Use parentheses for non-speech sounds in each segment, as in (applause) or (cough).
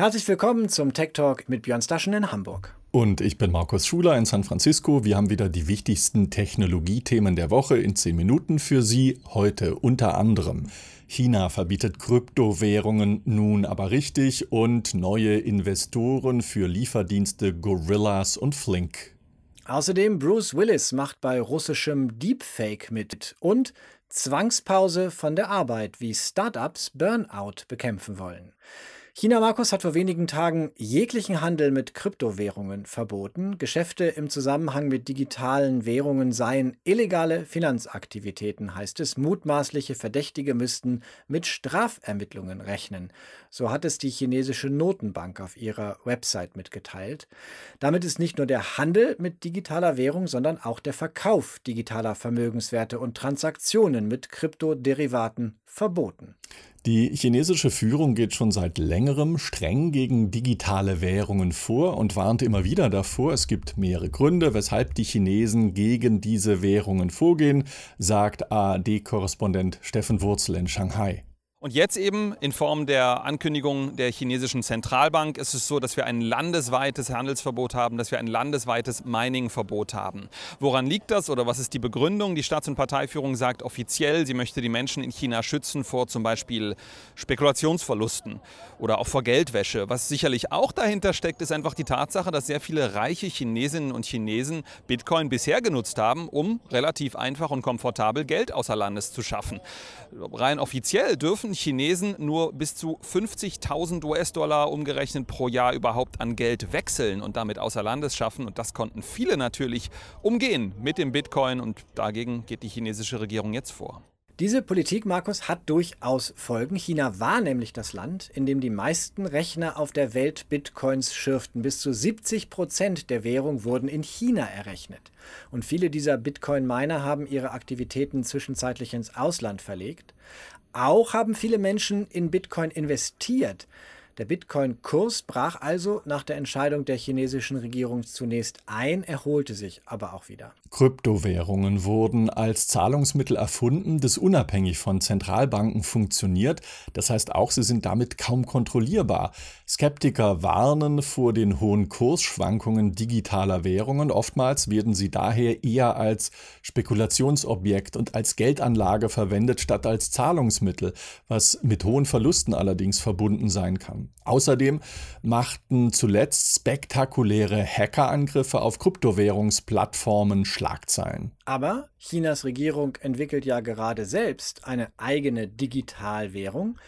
Herzlich willkommen zum Tech Talk mit Björn Staschen in Hamburg. Und ich bin Markus Schuler in San Francisco. Wir haben wieder die wichtigsten Technologiethemen der Woche in 10 Minuten für Sie. Heute unter anderem China verbietet Kryptowährungen nun aber richtig und neue Investoren für Lieferdienste Gorillas und Flink. Außerdem Bruce Willis macht bei russischem Deepfake mit und Zwangspause von der Arbeit, wie Startups Burnout bekämpfen wollen. China Markus hat vor wenigen Tagen jeglichen Handel mit Kryptowährungen verboten. Geschäfte im Zusammenhang mit digitalen Währungen seien illegale Finanzaktivitäten, heißt es. Mutmaßliche Verdächtige müssten mit Strafermittlungen rechnen. So hat es die chinesische Notenbank auf ihrer Website mitgeteilt. Damit ist nicht nur der Handel mit digitaler Währung, sondern auch der Verkauf digitaler Vermögenswerte und Transaktionen mit Kryptoderivaten verboten. Die chinesische Führung geht schon seit längerem streng gegen digitale Währungen vor und warnt immer wieder davor. Es gibt mehrere Gründe, weshalb die Chinesen gegen diese Währungen vorgehen, sagt ARD-Korrespondent Steffen Wurzel in Shanghai. Und jetzt eben in Form der Ankündigung der chinesischen Zentralbank ist es so, dass wir ein landesweites Handelsverbot haben, dass wir ein landesweites Miningverbot haben. Woran liegt das oder was ist die Begründung? Die Staats- und Parteiführung sagt offiziell, sie möchte die Menschen in China schützen vor zum Beispiel Spekulationsverlusten oder auch vor Geldwäsche. Was sicherlich auch dahinter steckt, ist einfach die Tatsache, dass sehr viele reiche Chinesinnen und Chinesen Bitcoin bisher genutzt haben, um relativ einfach und komfortabel Geld außer Landes zu schaffen. Rein offiziell dürfen dürfen Chinesen nur bis zu 50.000 US-Dollar umgerechnet pro Jahr überhaupt an Geld wechseln und damit außer Landes schaffen. Und das konnten viele natürlich umgehen mit dem Bitcoin und dagegen geht die chinesische Regierung jetzt vor. Diese Politik, Markus, hat durchaus Folgen. China war nämlich das Land, in dem die meisten Rechner auf der Welt Bitcoins schürften. Bis zu 70 Prozent der Währung wurden in China errechnet. Und viele dieser Bitcoin-Miner haben ihre Aktivitäten zwischenzeitlich ins Ausland verlegt. Auch haben viele Menschen in Bitcoin investiert. Der Bitcoin-Kurs brach also nach der Entscheidung der chinesischen Regierung zunächst ein, erholte sich aber auch wieder. Kryptowährungen wurden als Zahlungsmittel erfunden, das unabhängig von Zentralbanken funktioniert. Das heißt auch, sie sind damit kaum kontrollierbar. Skeptiker warnen vor den hohen Kursschwankungen digitaler Währungen. Oftmals werden sie daher eher als Spekulationsobjekt und als Geldanlage verwendet, statt als Zahlungsmittel, was mit hohen Verlusten allerdings verbunden sein kann. Außerdem machten zuletzt spektakuläre Hackerangriffe auf Kryptowährungsplattformen Schlagzeilen. Aber Chinas Regierung entwickelt ja gerade selbst eine eigene Digitalwährung.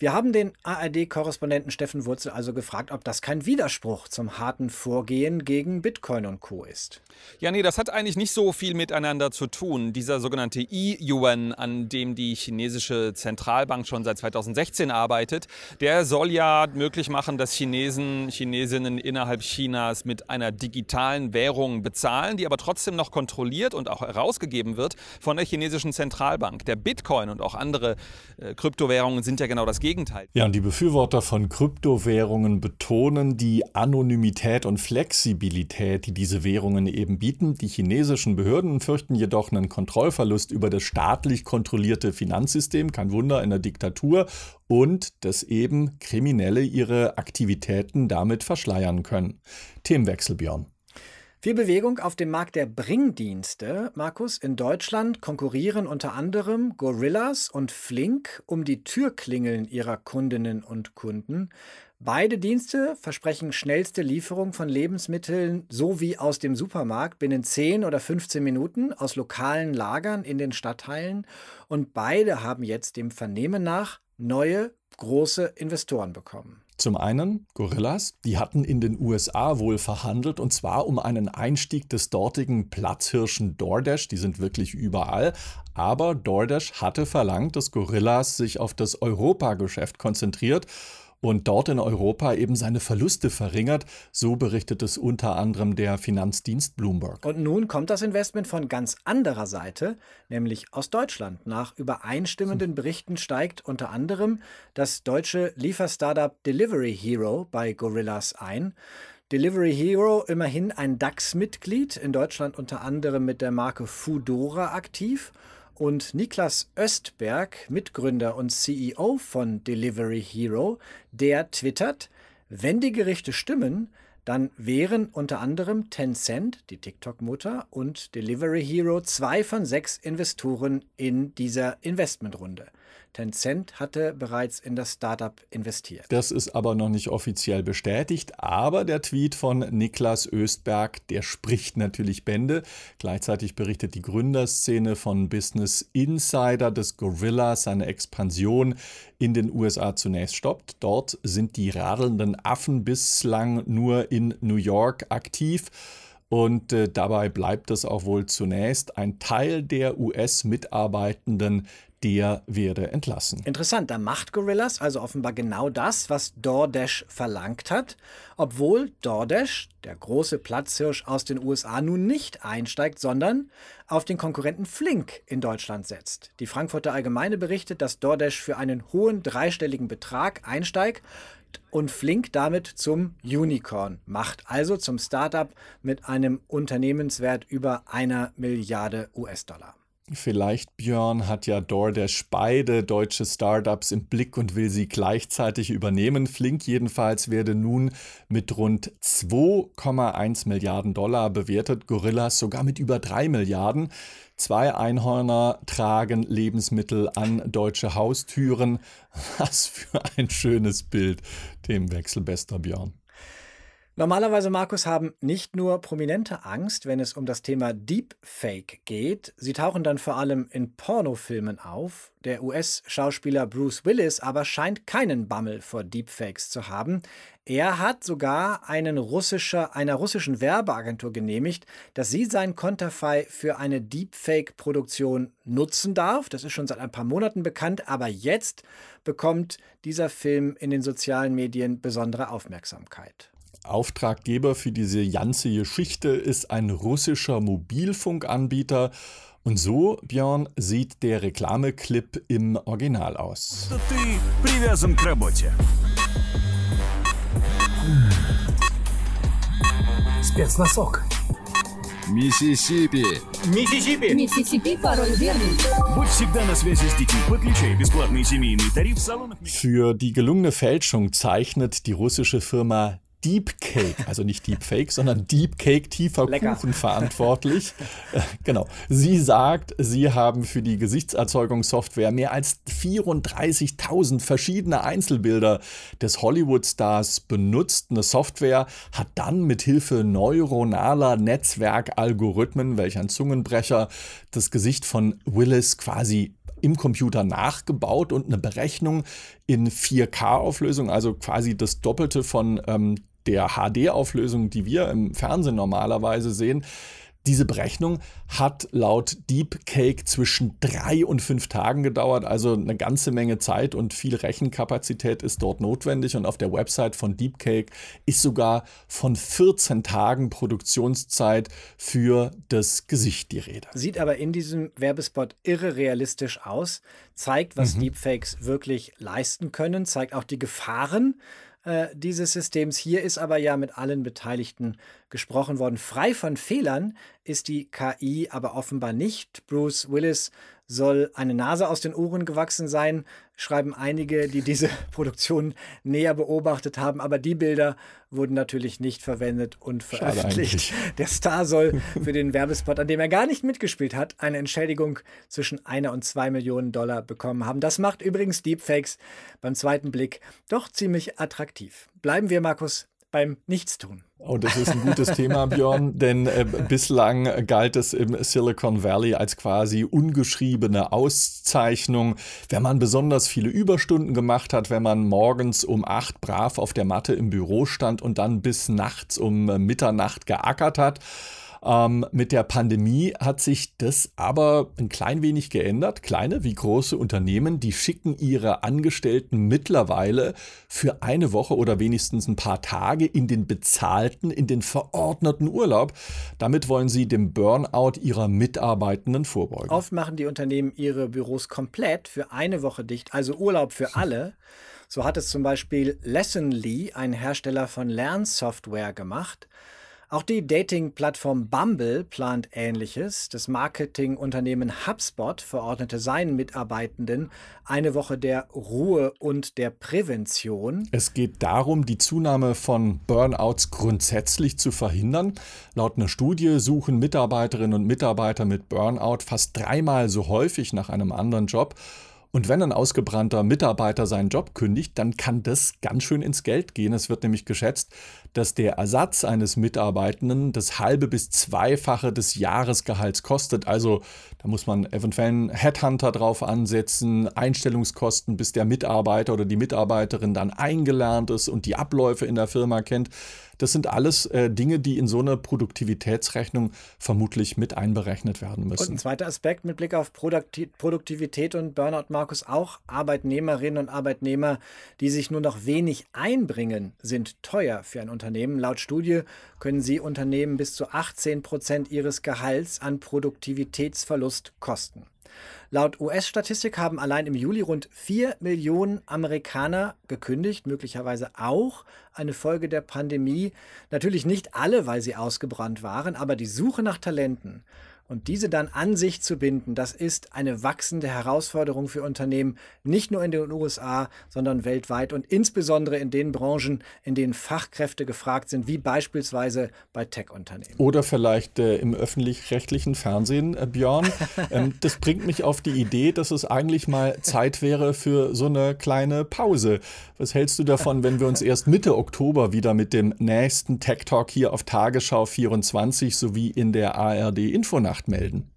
Wir haben den ARD-Korrespondenten Steffen Wurzel also gefragt, ob das kein Widerspruch zum harten Vorgehen gegen Bitcoin und Co. ist. Ja, nee, das hat eigentlich nicht so viel miteinander zu tun. Dieser sogenannte E-Yuan, an dem die chinesische Zentralbank schon seit 2016 arbeitet, der soll ja möglich machen, dass Chinesen, Chinesinnen innerhalb Chinas mit einer digitalen Währung bezahlen, die aber trotzdem noch kontrolliert und auch herausgegeben wird von der chinesischen Zentralbank. Der Bitcoin und auch andere äh, Kryptowährungen sind ja genau das Gegenteil. Gegenteil. Ja, und die Befürworter von Kryptowährungen betonen die Anonymität und Flexibilität, die diese Währungen eben bieten. Die chinesischen Behörden fürchten jedoch einen Kontrollverlust über das staatlich kontrollierte Finanzsystem, kein Wunder in der Diktatur, und dass eben Kriminelle ihre Aktivitäten damit verschleiern können. Themenwechsel, Björn. Viel Bewegung auf dem Markt der Bringdienste. Markus, in Deutschland konkurrieren unter anderem Gorillas und Flink um die Türklingeln ihrer Kundinnen und Kunden. Beide Dienste versprechen schnellste Lieferung von Lebensmitteln so wie aus dem Supermarkt binnen 10 oder 15 Minuten aus lokalen Lagern in den Stadtteilen. Und beide haben jetzt dem Vernehmen nach neue große Investoren bekommen. Zum einen Gorillas, die hatten in den USA wohl verhandelt und zwar um einen Einstieg des dortigen Platzhirschen DoorDash, die sind wirklich überall, aber DoorDash hatte verlangt, dass Gorillas sich auf das Europageschäft konzentriert und dort in Europa eben seine Verluste verringert. So berichtet es unter anderem der Finanzdienst Bloomberg. Und nun kommt das Investment von ganz anderer Seite, nämlich aus Deutschland. Nach übereinstimmenden Berichten steigt unter anderem das deutsche Lieferstartup Delivery Hero bei Gorillas ein. Delivery Hero immerhin ein DAX-Mitglied, in Deutschland unter anderem mit der Marke Foodora aktiv und Niklas Östberg, Mitgründer und CEO von Delivery Hero, der twittert, Wenn die Gerichte stimmen, dann wären unter anderem Tencent, die TikTok-Mutter, und Delivery Hero zwei von sechs Investoren in dieser Investmentrunde. Tencent hatte bereits in das Startup investiert. Das ist aber noch nicht offiziell bestätigt, aber der Tweet von Niklas Östberg, der spricht natürlich Bände. Gleichzeitig berichtet die Gründerszene von Business Insider, dass Gorilla seine Expansion in den USA zunächst stoppt. Dort sind die radelnden Affen bislang nur in New York aktiv. Und äh, dabei bleibt es auch wohl zunächst. Ein Teil der US-Mitarbeitenden der werde entlassen. Interessant, da macht Gorillas also offenbar genau das, was DoorDash verlangt hat, obwohl DoorDash, der große Platzhirsch aus den USA, nun nicht einsteigt, sondern auf den Konkurrenten Flink in Deutschland setzt. Die Frankfurter Allgemeine berichtet, dass DoorDash für einen hohen dreistelligen Betrag einsteigt und Flink damit zum Unicorn macht, also zum Startup mit einem Unternehmenswert über einer Milliarde US-Dollar. Vielleicht, Björn, hat ja DoorDash beide deutsche Startups im Blick und will sie gleichzeitig übernehmen. Flink jedenfalls werde nun mit rund 2,1 Milliarden Dollar bewertet, Gorillas sogar mit über 3 Milliarden. Zwei Einhörner tragen Lebensmittel an deutsche Haustüren. (laughs) Was für ein schönes Bild. Themenwechsel, bester Björn. Normalerweise, Markus, haben nicht nur Prominente Angst, wenn es um das Thema Deepfake geht. Sie tauchen dann vor allem in Pornofilmen auf. Der US-Schauspieler Bruce Willis aber scheint keinen Bammel vor Deepfakes zu haben. Er hat sogar einen russischer, einer russischen Werbeagentur genehmigt, dass sie sein Konterfei für eine Deepfake-Produktion nutzen darf. Das ist schon seit ein paar Monaten bekannt, aber jetzt bekommt dieser Film in den sozialen Medien besondere Aufmerksamkeit. Auftraggeber für diese ganze Geschichte ist ein russischer Mobilfunkanbieter. Und so, Björn, sieht der Reklameclip im Original aus. Спецносок. Миссисипи. Миссисипи. Миссисипи, пароль верный. Будь всегда на связи с детьми. Подключай бесплатный семейный тариф в салонах. Für die gelungene Fälschung zeichnet die russische Firma Deep Cake, also nicht Deep Fake, sondern Deep Cake, tiefer Lecker. Kuchen verantwortlich. Äh, genau. Sie sagt, sie haben für die Gesichtserzeugungssoftware mehr als 34.000 verschiedene Einzelbilder des Hollywood-Stars benutzt. Eine Software hat dann mit Hilfe neuronaler Netzwerkalgorithmen, welch ein Zungenbrecher, das Gesicht von Willis quasi im Computer nachgebaut und eine Berechnung in 4K-Auflösung, also quasi das Doppelte von ähm, der HD-Auflösung, die wir im Fernsehen normalerweise sehen, diese Berechnung hat laut DeepCake zwischen drei und fünf Tagen gedauert, also eine ganze Menge Zeit und viel Rechenkapazität ist dort notwendig. Und auf der Website von DeepCake ist sogar von 14 Tagen Produktionszeit für das Gesicht die Rede. Sieht aber in diesem Werbespot irre realistisch aus, zeigt, was mhm. Deepfakes wirklich leisten können, zeigt auch die Gefahren äh, dieses Systems. Hier ist aber ja mit allen Beteiligten gesprochen worden. Frei von Fehlern ist die KI aber offenbar nicht. Bruce Willis soll eine Nase aus den Ohren gewachsen sein, schreiben einige, die diese (laughs) Produktion näher beobachtet haben. Aber die Bilder wurden natürlich nicht verwendet und veröffentlicht. Der Star soll (laughs) für den Werbespot, an dem er gar nicht mitgespielt hat, eine Entschädigung zwischen einer und zwei Millionen Dollar bekommen haben. Das macht übrigens Deepfakes beim zweiten Blick doch ziemlich attraktiv. Bleiben wir, Markus, beim Nichtstun. Oh, das ist ein gutes Thema, Björn, denn äh, bislang galt es im Silicon Valley als quasi ungeschriebene Auszeichnung, wenn man besonders viele Überstunden gemacht hat, wenn man morgens um acht brav auf der Matte im Büro stand und dann bis nachts um äh, Mitternacht geackert hat. Ähm, mit der Pandemie hat sich das aber ein klein wenig geändert. Kleine wie große Unternehmen, die schicken ihre Angestellten mittlerweile für eine Woche oder wenigstens ein paar Tage in den bezahlten, in den verordneten Urlaub. Damit wollen sie dem Burnout ihrer Mitarbeitenden vorbeugen. Oft machen die Unternehmen ihre Büros komplett für eine Woche dicht, also Urlaub für alle. So hat es zum Beispiel Lessonly, ein Hersteller von Lernsoftware, gemacht. Auch die Dating-Plattform Bumble plant Ähnliches. Das Marketingunternehmen HubSpot verordnete seinen Mitarbeitenden eine Woche der Ruhe und der Prävention. Es geht darum, die Zunahme von Burnouts grundsätzlich zu verhindern. Laut einer Studie suchen Mitarbeiterinnen und Mitarbeiter mit Burnout fast dreimal so häufig nach einem anderen Job. Und wenn ein ausgebrannter Mitarbeiter seinen Job kündigt, dann kann das ganz schön ins Geld gehen. Es wird nämlich geschätzt, dass der Ersatz eines Mitarbeitenden das halbe bis zweifache des Jahresgehalts kostet. Also da muss man eventuell einen Headhunter drauf ansetzen, Einstellungskosten, bis der Mitarbeiter oder die Mitarbeiterin dann eingelernt ist und die Abläufe in der Firma kennt. Das sind alles äh, Dinge, die in so eine Produktivitätsrechnung vermutlich mit einberechnet werden müssen. Und ein zweiter Aspekt mit Blick auf Produktivität und Burnout, Markus, auch Arbeitnehmerinnen und Arbeitnehmer, die sich nur noch wenig einbringen, sind teuer für ein Unternehmen. Laut Studie können sie Unternehmen bis zu 18 Prozent ihres Gehalts an Produktivitätsverlust kosten. Laut US-Statistik haben allein im Juli rund 4 Millionen Amerikaner gekündigt, möglicherweise auch eine Folge der Pandemie. Natürlich nicht alle, weil sie ausgebrannt waren, aber die Suche nach Talenten und diese dann an sich zu binden, das ist eine wachsende Herausforderung für Unternehmen, nicht nur in den USA, sondern weltweit und insbesondere in den Branchen, in denen Fachkräfte gefragt sind, wie beispielsweise bei Tech-Unternehmen. Oder vielleicht äh, im öffentlich-rechtlichen Fernsehen, äh, Björn. (laughs) ähm, das bringt mich auf die Idee, dass es eigentlich mal Zeit wäre für so eine kleine Pause. Was hältst du davon, wenn wir uns erst Mitte Oktober wieder mit dem nächsten Tech Talk hier auf Tagesschau 24 sowie in der ARD Infonacht Nacht melden.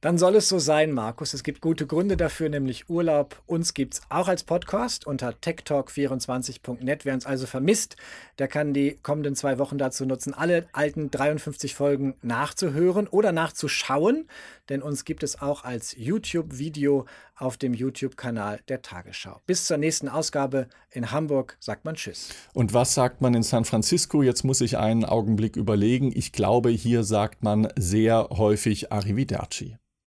Dann soll es so sein, Markus. Es gibt gute Gründe dafür, nämlich Urlaub. Uns gibt es auch als Podcast unter techtalk24.net. Wer uns also vermisst, der kann die kommenden zwei Wochen dazu nutzen, alle alten 53 Folgen nachzuhören oder nachzuschauen. Denn uns gibt es auch als YouTube-Video auf dem YouTube-Kanal der Tagesschau. Bis zur nächsten Ausgabe in Hamburg sagt man Tschüss. Und was sagt man in San Francisco? Jetzt muss ich einen Augenblick überlegen. Ich glaube, hier sagt man sehr häufig Arrivederci.